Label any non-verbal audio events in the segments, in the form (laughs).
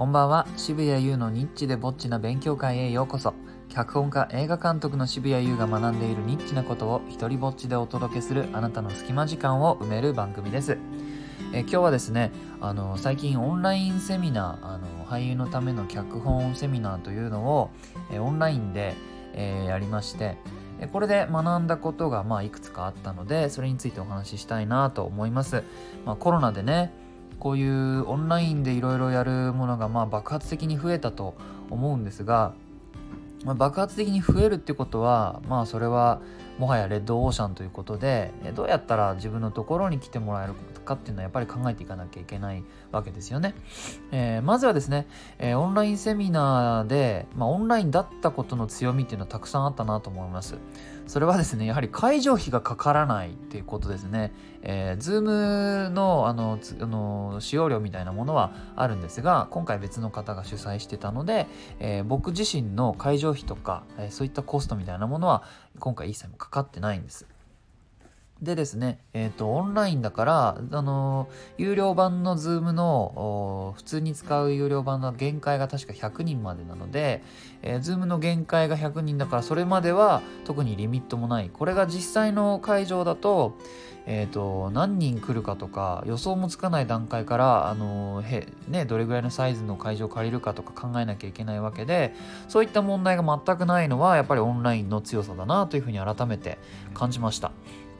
こんばんは。渋谷優のニッチでぼっちな勉強会へようこそ。脚本家映画監督の渋谷優が学んでいるニッチなことを一人ぼっちでお届けするあなたの隙間時間を埋める番組です。え今日はですねあの最近オンラインセミナーあの俳優のための脚本セミナーというのをえオンラインで、えー、やりましてこれで学んだことがまあいくつかあったのでそれについてお話ししたいなと思います、まあ、コロナでねこういうオンラインでいろいろやるものがまあ爆発的に増えたと思うんですが、まあ、爆発的に増えるってことはまあそれはもはやレッドオーシャンということでどうやったら自分のところに来てもらえるかっていうのはやっぱり考えていかなきゃいけないわけですよね。えー、まずはですね、えー、オンラインセミナーで、まあ、オンラインだったことの強みっていうのはたくさんあったなと思います。それはですね、やはり会場費がかからないっていうことですね。えー、Zoom のあのあの使用料みたいなものはあるんですが、今回別の方が主催してたので、えー、僕自身の会場費とか、えー、そういったコストみたいなものは今回一切もかかってないんです。でですね、えっ、ー、と、オンラインだから、あのー、有料版の Zoom の、普通に使う有料版の限界が確か100人までなので、えー、Zoom の限界が100人だから、それまでは特にリミットもない。これが実際の会場だと、えっ、ー、と、何人来るかとか、予想もつかない段階から、あのへ、ね、どれぐらいのサイズの会場を借りるかとか考えなきゃいけないわけで、そういった問題が全くないのは、やっぱりオンラインの強さだなというふうに改めて感じました。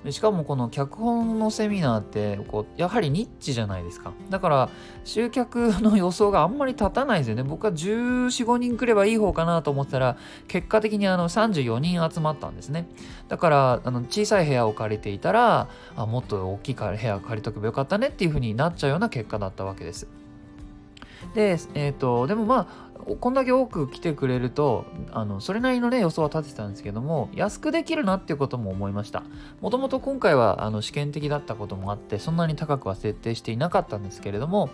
しかもこの脚本のセミナーってこうやはりニッチじゃないですか。だから集客の予想があんまり立たないですよね。僕は1415人来ればいい方かなと思ったら結果的にあの34人集まったんですね。だからあの小さい部屋を借りていたらあもっと大きい部屋借りとけばよかったねっていう風になっちゃうような結果だったわけです。でえ、ー、とでもまあこんだけ多く来てくれるとあのそれなりのね予想は立ててたんですけども安くできるなっていうことも思いました。もともと今回はあの試験的だったこともあってそんなに高くは設定していなかったんですけれども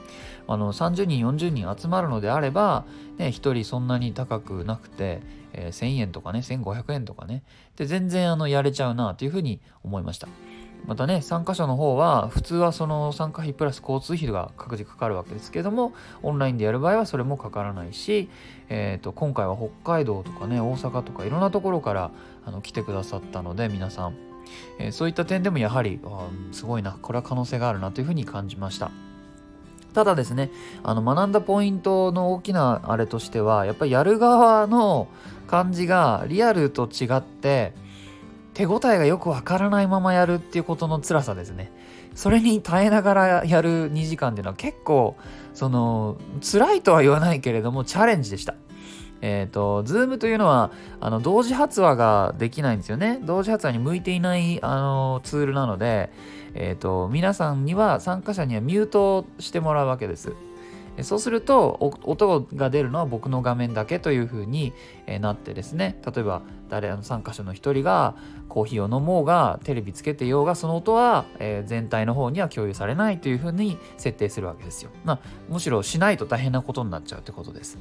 あの30人40人集まるのであれば、ね、1人そんなに高くなくて、えー、1000円とかね1500円とかねで全然あのやれちゃうなというふうに思いました。またね参加者の方は普通はその参加費プラス交通費が各自かかるわけですけどもオンラインでやる場合はそれもかからないし、えーと、今回は北海道とかね大阪とかいろんなところからあの来てくださったので皆さん、えー、そういった点でもやはりすごいなこれは可能性があるなというふうに感じました。ただですねあの学んだポイントの大きなあれとしてはやっぱりやる側の感じがリアルと違って手応えがよくわからないままやるっていうことの辛さですね。それに耐えながらやる2時間っていうのは結構、その、辛いとは言わないけれども、チャレンジでした。えっ、ー、と、 Zoomというのは、あの、同時発話ができないんですよね。同時発話に向いていない、あの、ツールなので、えっ、ー、と、皆さんには、参加者にはミュートしてもらうわけです。そうすると音が出るのは僕の画面だけというふうになってですね例えば誰の参加者の一人がコーヒーを飲もうがテレビつけてようがその音は全体の方には共有されないというふうに設定するわけですよ。まあ、むしろしないと大変なことになっちゃうってことです。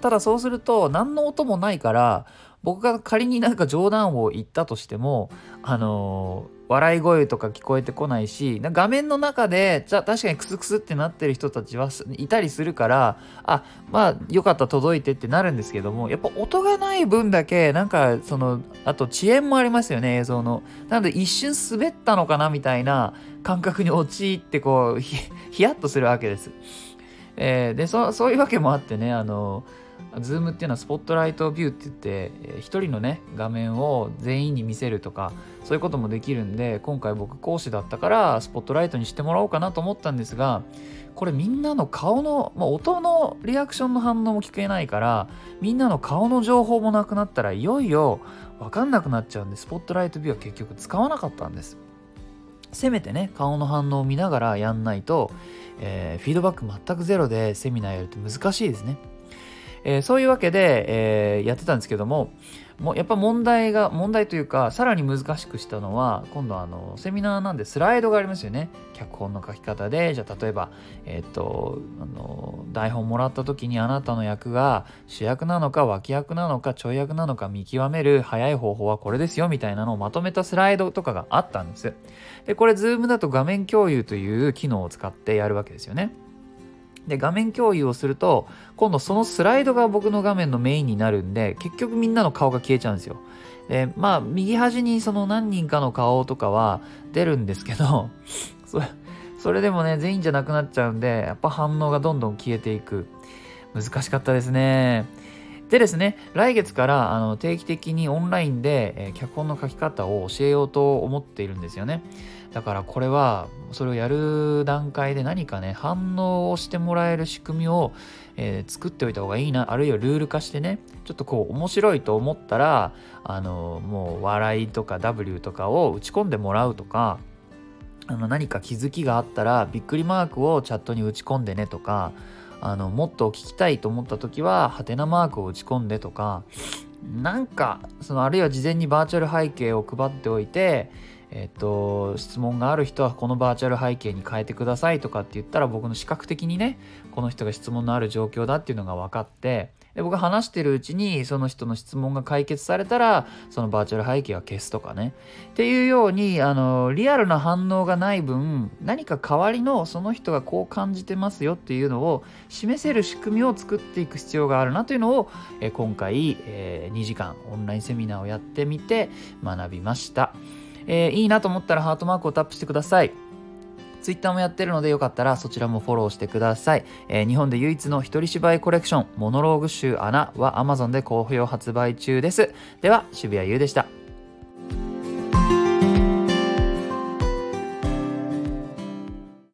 ただそうすると何の音もないから僕が仮になんか冗談を言ったとしてもあの笑い声とか聞こえてこないし画面の中でじゃ確かにクスクスってなってる人たちはいたりするからあまあよかった届いてってなるんですけどもやっぱ音がない分だけなんかそのあと遅延もありますよね映像の。なので一瞬滑ったのかなみたいな感覚に陥ってこう (laughs) ヒヤッとするわけです、えー、でそういうわけもあってねあの Zoomっていうのはスポットライトビューって言って、一人のね画面を全員に見せるとかそういうこともできるんで今回僕講師だったからスポットライトにしてもらおうかなと思ったんですがこれみんなの顔の、まあ、音のリアクションの反応も聞けないからみんなの顔の情報もなくなったらいよいよ分かんなくなっちゃうんでスポットライトビューは結局使わなかったんです。せめてね顔の反応を見ながらやんないと、えー、フィードバック全くゼロでセミナーやるって難しいですね。えー、そういうわけで、えー、やってたんですけども、もやっぱ問題が、問題というか、さらに難しくしたのは、今度あの、セミナーなんでスライドがありますよね。脚本の書き方で、じゃあ例えば、えっ、と、あの、台本もらった時にあなたの役が主役なのか脇役なのかちょい役なのか見極める早い方法はこれですよ、みたいなのをまとめたスライドとかがあったんです。で、これ、ズームだと画面共有という機能を使ってやるわけですよね。で画面共有をすると今度そのスライドが僕の画面のメインになるんで結局みんなの顔が消えちゃうんですよ。でまあ右端にその何人かの顔とかは出るんですけど (laughs) それそれでもね全員じゃなくなっちゃうんでやっぱ反応がどんどん消えていく。難しかったですね。でですね、来月からあの定期的にオンラインで、えー、脚本の書き方を教えようと思っているんですよね。だからこれはそれをやる段階で何かね反応をしてもらえる仕組みを、えー、作っておいた方がいいなあるいはルール化してねちょっとこう面白いと思ったらあのもう笑いとか W とかを打ち込んでもらうとかあの何か気づきがあったらびっくりマークをチャットに打ち込んでねとかあのもっと聞きたいと思った時はハテナマークを打ち込んでとかなんかそのあるいは事前にバーチャル背景を配っておいてえっと、質問がある人はこのバーチャル背景に変えてくださいとかって言ったら僕の視覚的にねこの人が質問のある状況だっていうのが分かってで僕が話してるうちにその人の質問が解決されたらそのバーチャル背景は消すとかねっていうようにあのリアルな反応がない分何か代わりのその人がこう感じてますよっていうのを示せる仕組みを作っていく必要があるなというのを、え今回、え2時間オンラインセミナーをやってみて学びました。えー、いいなと思ったらハートマークをタップしてください。ツイッターもやってるのでよかったらそちらもフォローしてください。えー、日本で唯一の一人芝居コレクション、モノローグ集穴は Amazon で好評発売中です。では、渋谷優でした。